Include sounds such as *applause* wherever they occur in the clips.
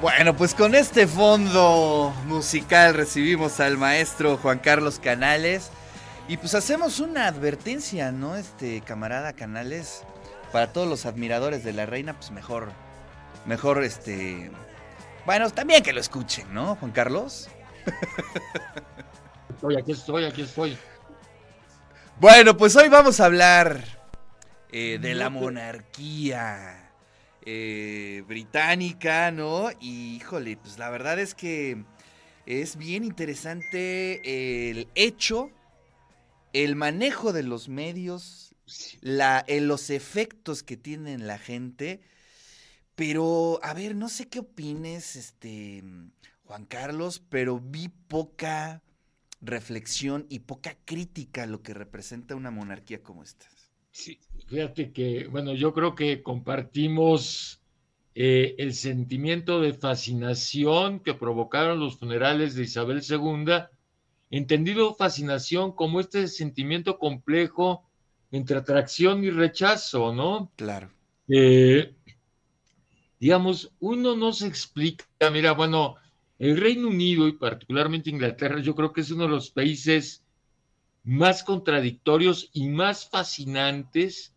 Bueno, pues con este fondo musical recibimos al maestro Juan Carlos Canales y pues hacemos una advertencia, ¿no? Este camarada Canales, para todos los admiradores de la reina, pues mejor, mejor este... Bueno, también que lo escuchen, ¿no, Juan Carlos? *laughs* Estoy, aquí estoy, aquí estoy. Bueno, pues hoy vamos a hablar eh, de la monarquía eh, británica, ¿no? Y híjole, pues la verdad es que es bien interesante el hecho, el manejo de los medios, la, eh, los efectos que tienen la gente. Pero, a ver, no sé qué opines, este, Juan Carlos, pero vi poca reflexión y poca crítica a lo que representa una monarquía como esta. Sí, fíjate que, bueno, yo creo que compartimos eh, el sentimiento de fascinación que provocaron los funerales de Isabel II, entendido fascinación como este sentimiento complejo entre atracción y rechazo, ¿no? Claro. Eh, digamos, uno no se explica, mira, bueno, el Reino Unido y particularmente Inglaterra, yo creo que es uno de los países más contradictorios y más fascinantes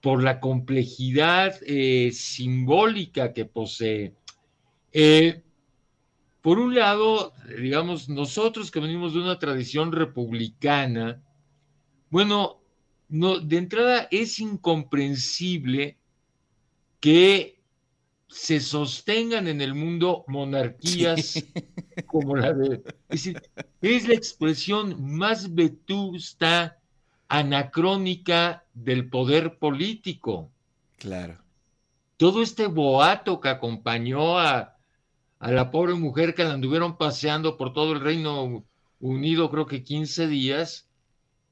por la complejidad eh, simbólica que posee. Eh, por un lado, digamos, nosotros que venimos de una tradición republicana, bueno, no, de entrada es incomprensible que se sostengan en el mundo monarquías *laughs* como la de... Es, decir, es la expresión más vetusta, anacrónica del poder político. Claro. Todo este boato que acompañó a, a la pobre mujer que la anduvieron paseando por todo el Reino Unido, creo que 15 días,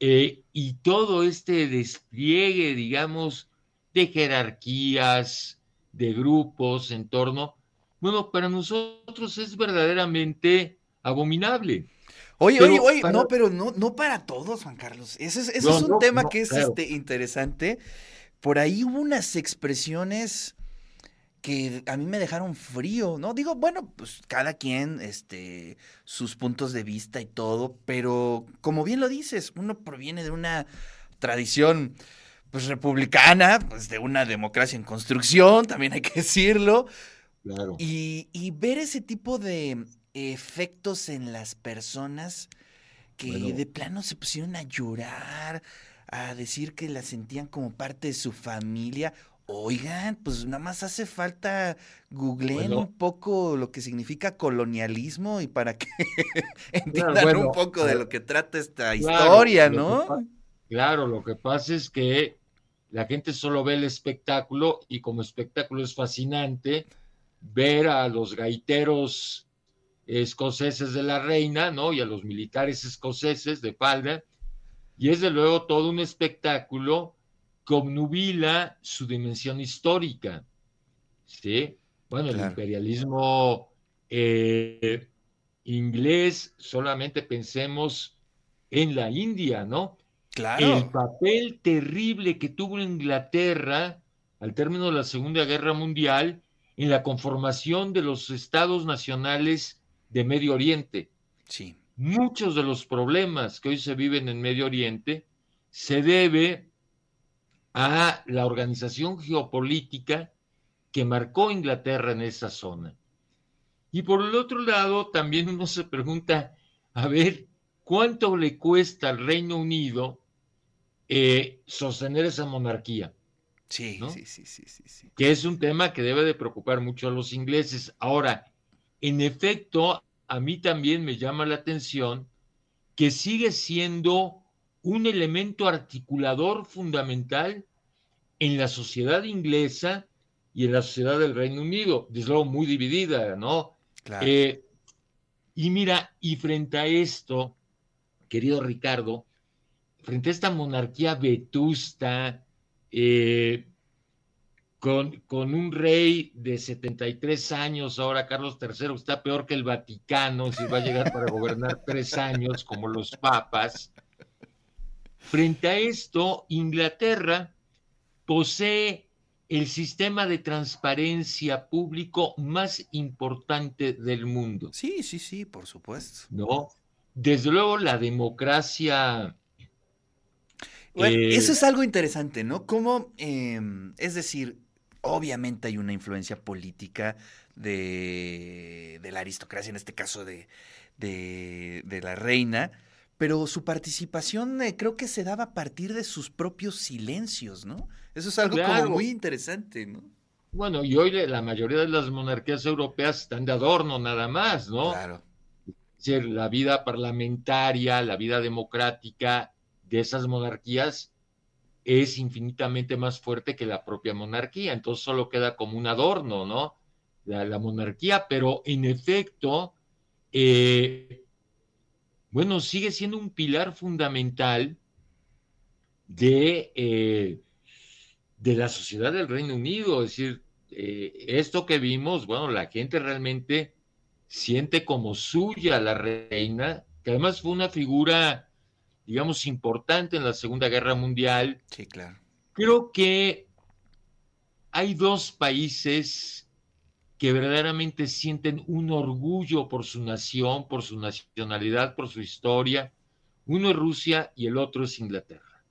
eh, y todo este despliegue, digamos, de jerarquías, de grupos en torno, bueno, para nosotros es verdaderamente abominable. Oye, oye, oye, no, pero no, no para todos, Juan Carlos. Ese es, es un tema que es este, interesante. Por ahí hubo unas expresiones que a mí me dejaron frío, ¿no? Digo, bueno, pues cada quien, este, sus puntos de vista y todo, pero como bien lo dices, uno proviene de una tradición pues republicana, pues de una democracia en construcción, también hay que decirlo. Claro. Y, y ver ese tipo de efectos en las personas que de plano se pusieron a llorar, a decir que la sentían como parte de su familia. Oigan, pues nada más hace falta googleen un poco lo que significa colonialismo y para que *laughs* entiendan un poco de lo que trata esta historia, ¿no? Claro, lo que pasa es que la gente solo ve el espectáculo y como espectáculo es fascinante ver a los gaiteros escoceses de la reina, ¿no? Y a los militares escoceses de falda. Y es de luego todo un espectáculo que obnubila su dimensión histórica. ¿Sí? Bueno, el imperialismo eh, inglés, solamente pensemos en la India, ¿no? El papel terrible que tuvo Inglaterra al término de la Segunda Guerra Mundial en la conformación de los estados nacionales de Medio Oriente. Sí. Muchos de los problemas que hoy se viven en Medio Oriente se debe a la organización geopolítica que marcó Inglaterra en esa zona. Y por el otro lado, también uno se pregunta, a ver, ¿cuánto le cuesta al Reino Unido eh, sostener esa monarquía. Sí, sí, sí, sí, sí, Que es un tema que debe de preocupar mucho a los ingleses. Ahora, en efecto, a mí también me llama la atención que sigue siendo un elemento articulador fundamental en la sociedad inglesa y en la sociedad del Reino Unido, desde luego muy dividida, ¿no? Claro. Eh, y mira, y frente a esto, querido Ricardo, frente a esta monarquía vetusta, eh, con, con, un rey de 73 años, ahora Carlos III, está peor que el Vaticano, si va a llegar para gobernar *laughs* tres años como los papas. Frente a esto, Inglaterra posee el sistema de transparencia público más importante del mundo. Sí, sí, sí, por supuesto. ¿No? Desde luego la democracia... Bueno, eh, eso es algo interesante, ¿no? Como, em, es decir, obviamente hay una influencia política de, de la aristocracia, en este caso de, de, de la reina, pero su participación eh, creo que se daba a partir de sus propios silencios, ¿no? Eso es algo como muy interesante, ¿no? Bueno, y hoy la mayoría de las monarquías europeas están de adorno nada más, ¿no? Claro. Es decir, la vida parlamentaria, la vida democrática de esas monarquías es infinitamente más fuerte que la propia monarquía, entonces solo queda como un adorno, ¿no? La, monarquía, pero en efecto, eh, bueno, sigue siendo un pilar fundamental de, eh, de la sociedad del Reino Unido. Es decir, eh, esto que vimos, bueno, la gente realmente siente como suya la reina, que además fue una figura, digamos, importante en la Segunda Guerra Mundial. Sí, claro. Creo que hay dos países que verdaderamente sienten un orgullo por su nación, por su nacionalidad, por su historia. Uno es Rusia y el otro es Inglaterra.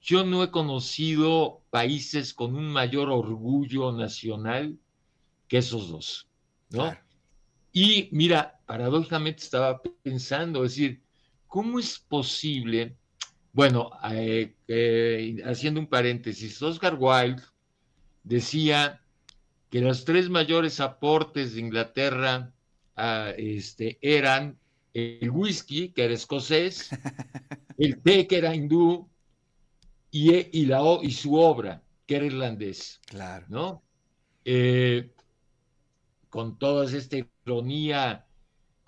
Yo no he conocido países con un mayor orgullo nacional que esos dos, ¿no? Y mira, paradójicamente estaba pensando, es decir, ¿cómo es posible? Bueno, eh, eh, haciendo un paréntesis, Oscar Wilde decía que los tres mayores aportes de Inglaterra ah, este, eran el whisky, que era escocés, *laughs* el té, que era hindú, y, y, la, y su obra, que era irlandés. Claro. ¿no? Eh, con toda esta ironía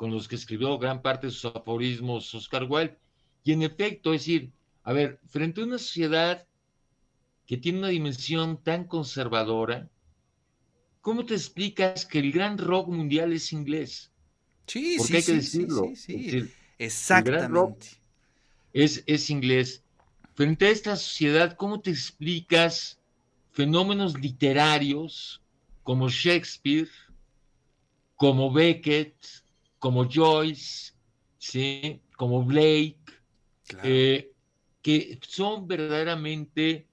con los que escribió gran parte de sus aforismos Oscar Wilde. Y en efecto, es decir, a ver, frente a una sociedad que tiene una dimensión tan conservadora, ¿cómo te explicas que el gran rock mundial es inglés? Sí, Porque sí, hay que decirlo. Sí, sí, Exactamente. es, es inglés. Frente a esta sociedad, ¿cómo te explicas fenómenos literarios como Shakespeare, como Beckett, como Joyce, ¿sí? como Blake, eh, que son verdaderamente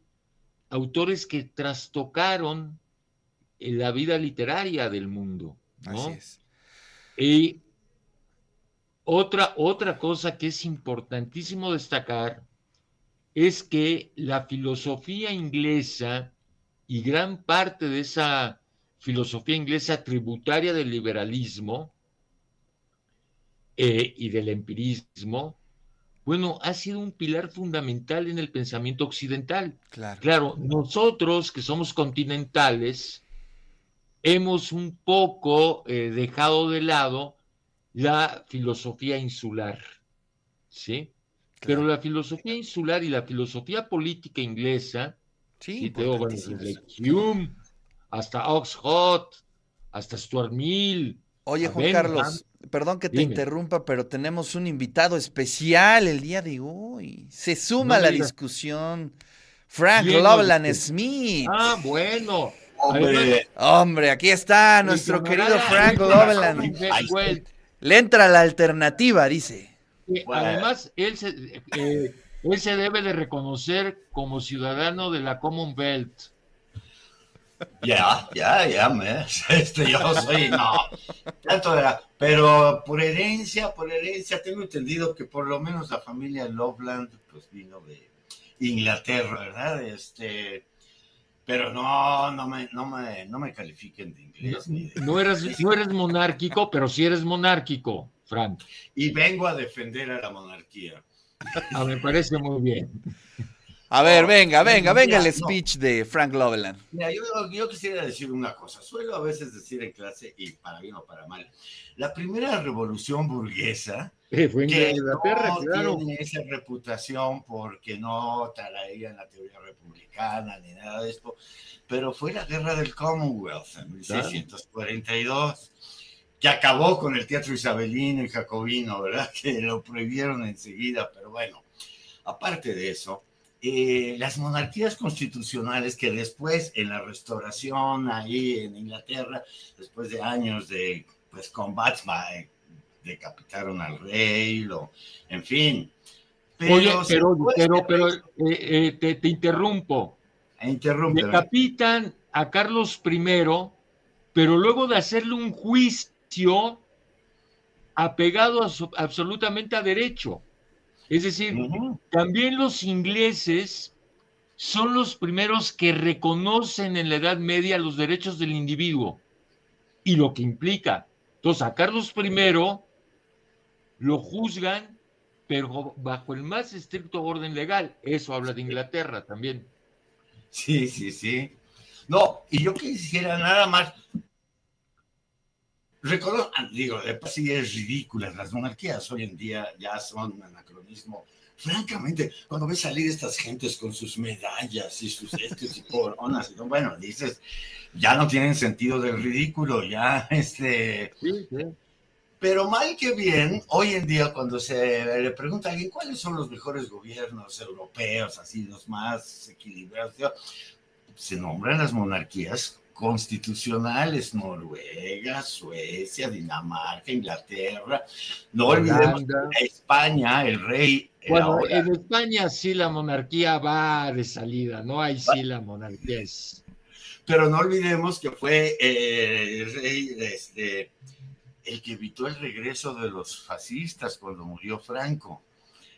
autores que trastocaron la vida literaria del mundo. Así es. Y otra, otra cosa que es importantísimo destacar es que la filosofía inglesa y gran parte de esa filosofía inglesa tributaria del liberalismo eh, y del empirismo, bueno, ha sido un pilar fundamental en el pensamiento occidental. Claro, claro nosotros que somos continentales, hemos un poco eh, dejado de lado la filosofía insular, ¿sí? Pero la filosofía insular y la filosofía política inglesa, sí, desde Hume hasta Oxford, hasta Stuart Mill. Oye, Juan Carlos, perdón que te interrumpa, pero tenemos un invitado especial el día de hoy. Se suma a la discusión Frank Loveland Smith. Ah, bueno. Hombre, aquí está nuestro querido Frank Loveland. Le entra la alternativa, dice. Además, él se, eh, él se debe de reconocer como ciudadano de la Commonwealth. Ya, ya, ya, me, *laughs* este, yo soy, no, tanto era, pero por herencia, por herencia, tengo entendido que por lo menos la familia Loveland, pues vino de Inglaterra, ¿verdad? Este, pero no, no me, no me, no me califiquen de inglés. No, eres, no eres monárquico, pero sí eres monárquico, Frank. Y vengo a defender a la monarquía. Ah, me parece muy bien. A ver, venga, venga, venga el speech de Frank Loveland. Mira, yo, yo, quisiera decir una cosa. Suelo a veces decir en clase, y para bien o para mal, la primera revolución burguesa fue que no tiene esa reputación porque no traían la teoría republicana ni nada de esto, pero fue la guerra del Commonwealth en 1642 que acabó con el teatro isabelino y jacobino, ¿verdad? *laughs* Que lo prohibieron enseguida, pero bueno, aparte de eso, eh, las monarquías constitucionales que después en la restauración ahí en Inglaterra, después de años de pues combates, eh, decapitaron al rey, lo, en fin. Pero, Oye, pero, pero, pero eh, te, te, interrumpo. Interrumpe. Decapitan a Carlos I, pero luego de hacerle un juicio apegado absolutamente a derecho. Es decir, también los ingleses son los primeros que reconocen en la Edad Media los derechos del individuo y lo que implica. Entonces, a Carlos I lo juzgan, pero bajo el más estricto orden legal. Eso habla de Inglaterra también. Sí, sí, sí. No, y yo quisiera nada más Reconozco, ah, digo, sí es ridícula, las monarquías hoy en día ya son un anacronismo. Francamente, cuando ves salir estas gentes con sus medallas y sus estos y coronas, y bueno, dices, ya no tienen sentido del ridículo, ya, este... Pero mal que bien, hoy en día cuando se le pregunta a alguien cuáles son los mejores gobiernos europeos, así los más equilibrados, se nombran las monarquías constitucionales, Noruega, Suecia, Dinamarca, Inglaterra, no olvidemos España, el rey. Bueno, en España sí la monarquía va de salida, no hay sí la monarquía es. Pero no olvidemos que fue eh, el rey este, el que evitó el regreso de los fascistas cuando murió Franco.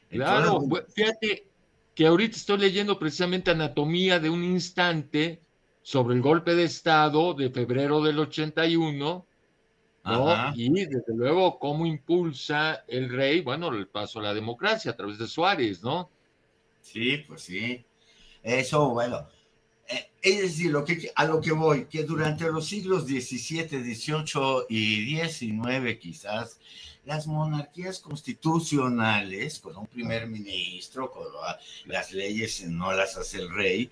claro, fíjate que ahorita estoy leyendo precisamente Anatomía de un instante sobre el golpe de Estado de febrero del 81, ¿no? Y desde luego cómo impulsa el rey, bueno, el paso a la democracia a través de Suárez, ¿no? Sí, pues sí. Eso, bueno, eh, es decir, lo que, a lo que voy, que durante los siglos XVII, XVIII y XIX quizás, las monarquías constitucionales, con un primer ministro, con las leyes no las hace el rey,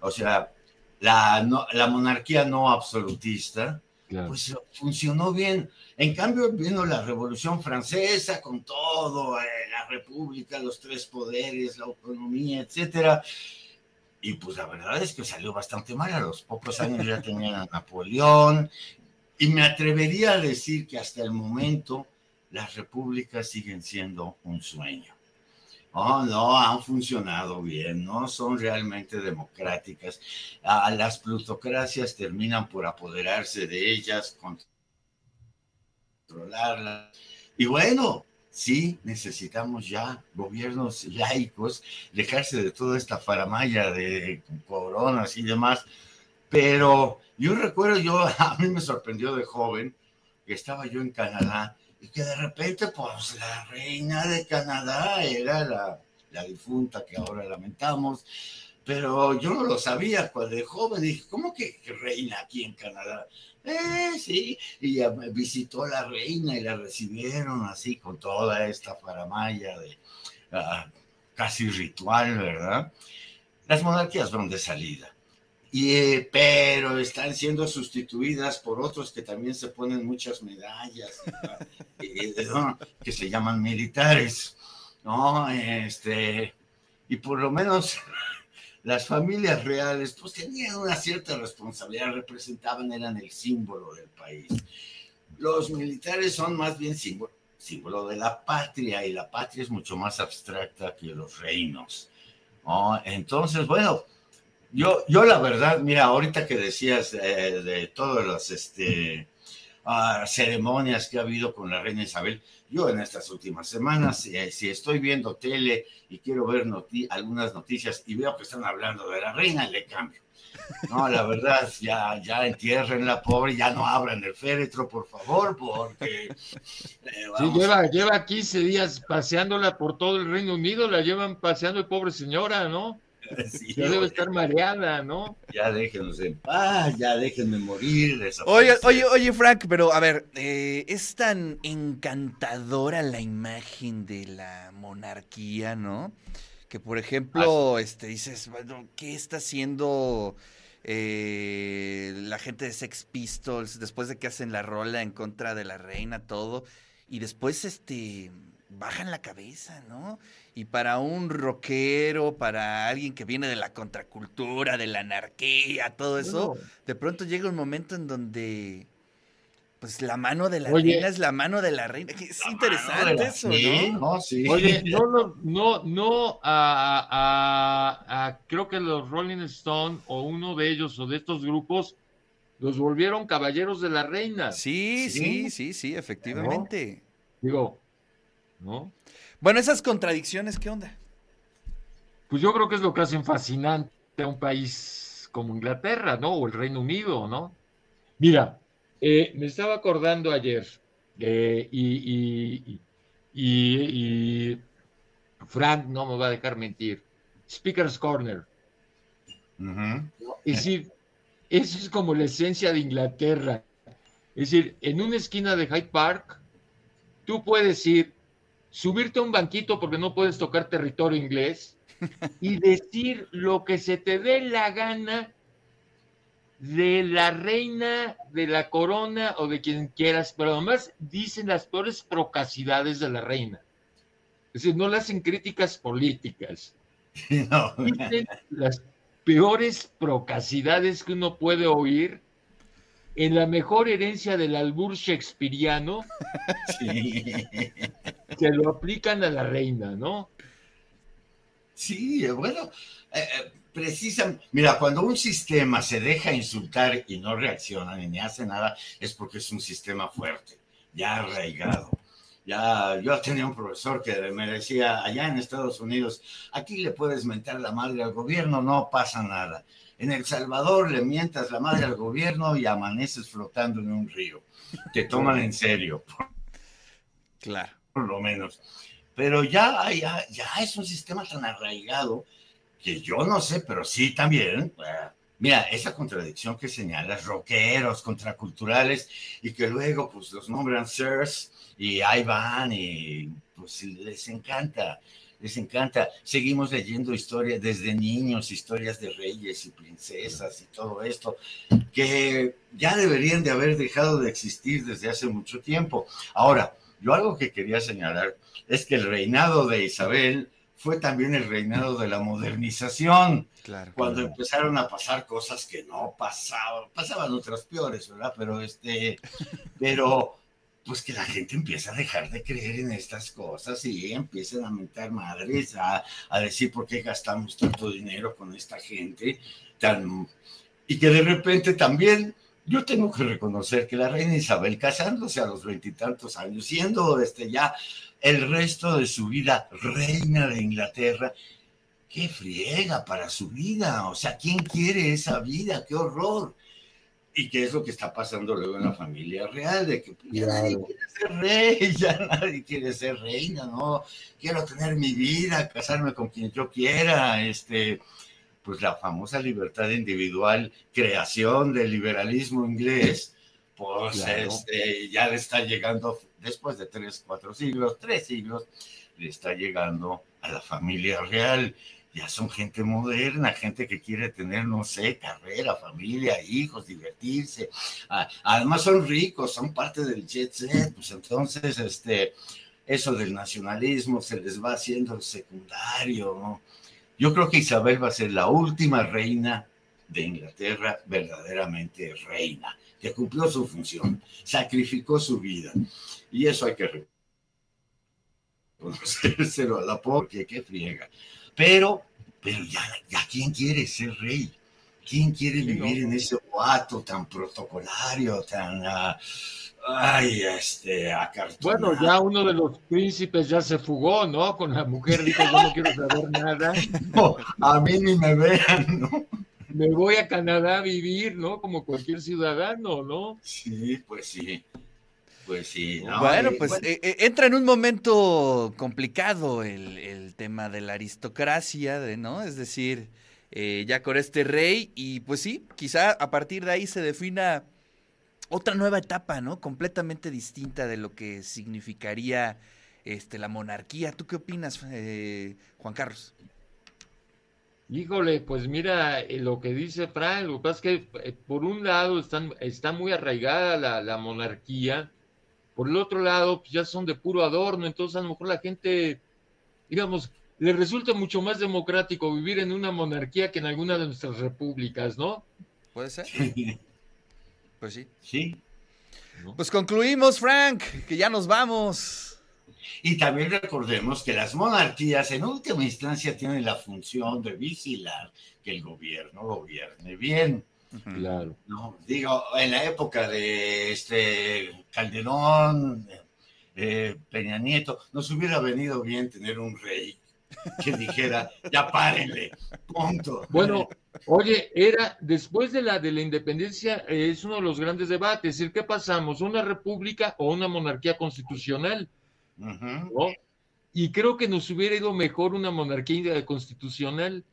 o sea, la, la monarquía no absolutista, pues funcionó bien. En cambio, vino la Revolución Francesa con todo, eh, la República, los tres poderes, la autonomía, etcétera. Y pues la verdad es que salió bastante mal. A los pocos años ya tenían a Napoleón. Y me atrevería a decir que hasta el momento las repúblicas siguen siendo un sueño. Oh, no, han funcionado bien, no son realmente democráticas. Ah, las plutocracias terminan por apoderarse de ellas, controlarlas. Y bueno, sí, necesitamos ya gobiernos laicos, dejarse de toda esta faramaya de coronas y demás. Pero yo recuerdo, yo *laughs* a mí me sorprendió de joven que estaba yo en Canadá y que de repente, pues la reina de Canadá era la, la difunta que ahora lamentamos, pero yo no lo sabía cuando de joven, dije, ¿cómo que, reina aquí en Canadá? Eh, sí, y visitó la reina y la recibieron así con toda esta faramaya de ah, casi ritual, ¿verdad? Las monarquías van de salida. Y, pero están siendo sustituidas por otros que también se ponen muchas medallas, *laughs* que se llaman militares, ¿no? Este, y por lo menos *laughs* las familias reales, pues tenían una cierta responsabilidad, representaban, eran el símbolo del país. Los militares son más bien símbolo, símbolo de la patria, y la patria es mucho más abstracta que los reinos, ¿no? Entonces, bueno, yo, yo la verdad, mira, ahorita que decías eh, de todas las este, uh, ceremonias que ha habido con la reina Isabel, yo en estas últimas semanas, si, estoy viendo tele y quiero ver algunas noticias y veo que están hablando de la reina, le cambio. No, la verdad, ya, ya entierren la pobre, ya no abran el féretro, por favor, porque... Eh, sí, lleva, lleva 15 días paseándola por todo el Reino Unido, la llevan paseando el pobre señora, ¿no? *laughs* ya debe estar mareada, ¿no? Ya déjenos en paz, ya déjenme morir. Oye, oye, oye, Frank, pero a ver, eh, es tan encantadora la imagen de la monarquía, ¿no? Que por ejemplo, este, dices, bueno, ¿qué está haciendo eh, la gente de Sex Pistols después de que hacen la rola en contra de la reina, todo? Y después, este, bajan la cabeza, ¿no? Y para un rockero, para alguien que viene de la contracultura, de la anarquía, todo eso, de pronto llega un momento en donde pues la mano de la reina es la mano de la reina. Es interesante eso, ¿no? Sí. Oye, no, no, no, no a, creo que los Rolling Stone o uno de ellos o de estos grupos los volvieron caballeros de la reina. Sí, sí, sí, sí, efectivamente. Digo, ¿no? Bueno, esas contradicciones, ¿qué onda? Pues yo creo que es lo que hacen fascinante a un país como Inglaterra, ¿no? O el Reino Unido, ¿no? Mira, eh, me estaba acordando ayer eh, y, y, Frank no me va a dejar mentir. Speaker's Corner. Es decir, eso es como la esencia de Inglaterra. Es decir, en una esquina de Hyde Park, tú puedes ir, subirte a un banquito porque no puedes tocar territorio inglés y decir lo que se te dé la gana de la reina, de la corona o de quien quieras, pero además dicen las peores procacidades de la reina. Es decir, no le hacen críticas políticas. *laughs* Dicen las peores procacidades que uno puede oír en la mejor herencia del albur shakespeariano *laughs* que lo aplican a la reina, ¿no? Sí, bueno, eh, eh, precisamente, mira, cuando un sistema se deja insultar y no reacciona ni hace nada, es porque es un sistema fuerte, ya arraigado. Ya, yo tenía un profesor que me decía, allá en Estados Unidos, aquí le puedes mentar la madre al gobierno, no pasa nada. En El Salvador le mientas la madre al gobierno y amaneces flotando en un río. Te toman en serio. Claro. Por lo menos. Pero ya, ya, ya es un sistema tan arraigado que yo no sé, pero sí también. Mira, esa contradicción que señalas, rockeros, contraculturales, y que luego pues los nombran sirs y ahí van y pues les encanta, les encanta. Seguimos leyendo historias desde niños, historias de reyes y princesas y todo esto, que ya deberían de haber dejado de existir desde hace mucho tiempo. Ahora, yo algo que quería señalar es que el reinado de Isabel fue también el reinado de la modernización. cuando empezaron a pasar cosas que no pasaban, pasaban otras peores, ¿verdad? Pero este, *laughs* pero pues que la gente empieza a dejar de creer en estas cosas y empiezan a mentar madres, a, a decir por qué gastamos tanto dinero con esta gente, tan, y que de repente también yo tengo que reconocer que la reina Isabel casándose a los veintitantos años, siendo este ya el resto de su vida reina de Inglaterra. ¡Qué friega para su vida! O sea, ¿quién quiere esa vida? ¡Qué horror! ¿Y qué es lo que está pasando luego en la familia real? De que ya nadie quiere ser rey, *laughs* ya nadie quiere ser reina, ¿no? Quiero tener mi vida, casarme con quien yo quiera, este, pues la famosa libertad individual, creación del liberalismo inglés, pues este, ya le está llegando después de tres, cuatro siglos, tres siglos, le está llegando a la familia real. Ya son gente moderna, gente que quiere tener, no sé, carrera, familia, hijos, divertirse. Ah, además son ricos, son parte del jet set, pues entonces, este, eso del nacionalismo se les va haciendo secundario, ¿no? Yo creo que Isabel va a ser la última reina de Inglaterra verdaderamente reina, que cumplió su función, sacrificó su vida. Y eso hay que reconocérselo a la porque qué friega. Pero, pero ya, ya, ¿quién quiere ser rey? ¿Quién quiere vivir en ese tan protocolario, tan... Uh, ay, este, Bueno, ya uno de los príncipes ya se fugó, ¿no? Con la mujer dijo, yo no quiero saber nada. *laughs* No, a mí ni me vean, ¿no? Me voy a Canadá a vivir, ¿no? Como cualquier ciudadano, ¿no? Sí, pues sí. Pues sí. bueno, pues eh, eh, entra en un momento complicado el, tema de la aristocracia, ¿no? Es decir, eh, ya con este rey y pues sí, quizá a partir de ahí se defina otra nueva etapa, ¿no? Completamente distinta de lo que significaría este, la monarquía. ¿Tú qué opinas, Juan Carlos? Híjole, pues mira, lo que dice Frank, lo que pasa es que por un lado están, está muy arraigada la, la monarquía, por el otro lado, pues ya son de puro adorno, entonces a lo mejor la gente, digamos, le resulta mucho más democrático vivir en una monarquía que en alguna de nuestras repúblicas, ¿no? ¿Puede ser? Pues sí. Sí. Pues concluimos, Frank, que ya nos vamos. Y también recordemos que las monarquías en última instancia tienen la función de vigilar que el gobierno gobierne bien. Claro. No, digo, en la época de este Calderón, eh, Peña Nieto, nos hubiera venido bien tener un rey que dijera, ya párenle, punto. Bueno, oye, era después de la de la independencia, eh, es uno de los grandes debates, es decir, ¿qué pasamos? ¿Una república o una monarquía constitucional? Y creo que nos hubiera ido mejor una monarquía constitucional.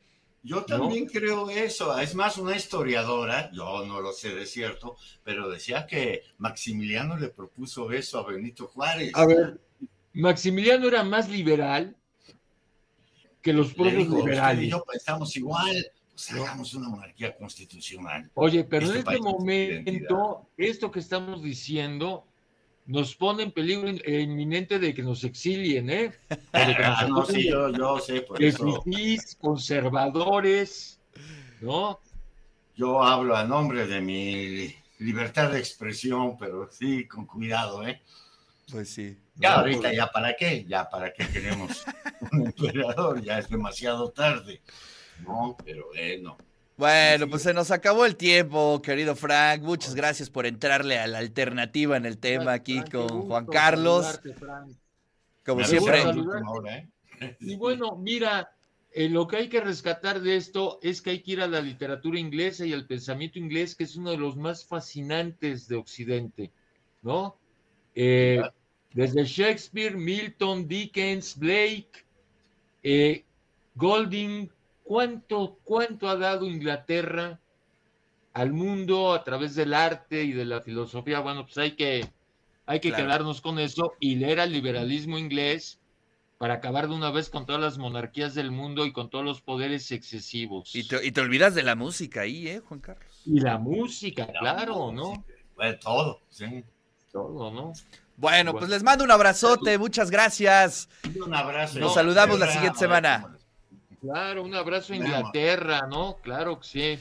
Yo también creo eso. Es más, una historiadora, yo no lo sé de cierto, pero decía que Maximiliano le propuso eso a Benito Juárez. A ver, Maximiliano era más liberal que los propios dijo, usted y liberales. yo pensamos igual, pues hagamos una monarquía constitucional. Oye, pero Este en este momento, esto que estamos diciendo nos pone en peligro eh, inminente de que nos exilien, ¿eh? De que nos Ah, *laughs* no, sí, yo, yo sé, por de eso fifís, conservadores, ¿no? yo hablo a nombre de mi libertad de expresión, pero sí, con cuidado, ¿eh? Pues sí. Ya No, ahorita, pues- ya para qué, ya para qué queremos *laughs* un emperador, ya es demasiado tarde. No, pero bueno. Bueno, pues se nos acabó el tiempo, querido Frank. Muchas gracias por entrarle a la alternativa en el tema aquí Frank, con Juan Carlos. Como Me siempre, hora, ¿eh? Y bueno, mira, eh, lo que hay que rescatar de esto es que hay que ir a la literatura inglesa y al pensamiento inglés, que es uno de los más fascinantes de Occidente, ¿no? Eh, desde Shakespeare, Milton, Dickens, Blake, eh, Golding, ¿cuánto, ¿cuánto ha dado Inglaterra al mundo a través del arte y de la filosofía? Bueno, pues hay que, hay que Claro. quedarnos con eso y leer al liberalismo inglés para acabar de una vez con todas las monarquías del mundo y con todos los poderes excesivos. y te, y te olvidas de la música ahí, ¿eh, Juan Carlos? Y la música, La claro, ¿no? Bueno, todo, sí. Todo, ¿no? Bueno, Bueno. pues les mando un abrazote, muchas gracias. Un abrazo. Nos No, saludamos la siguiente semana. Claro, un abrazo a. Inglaterra, ¿no? Claro que sí.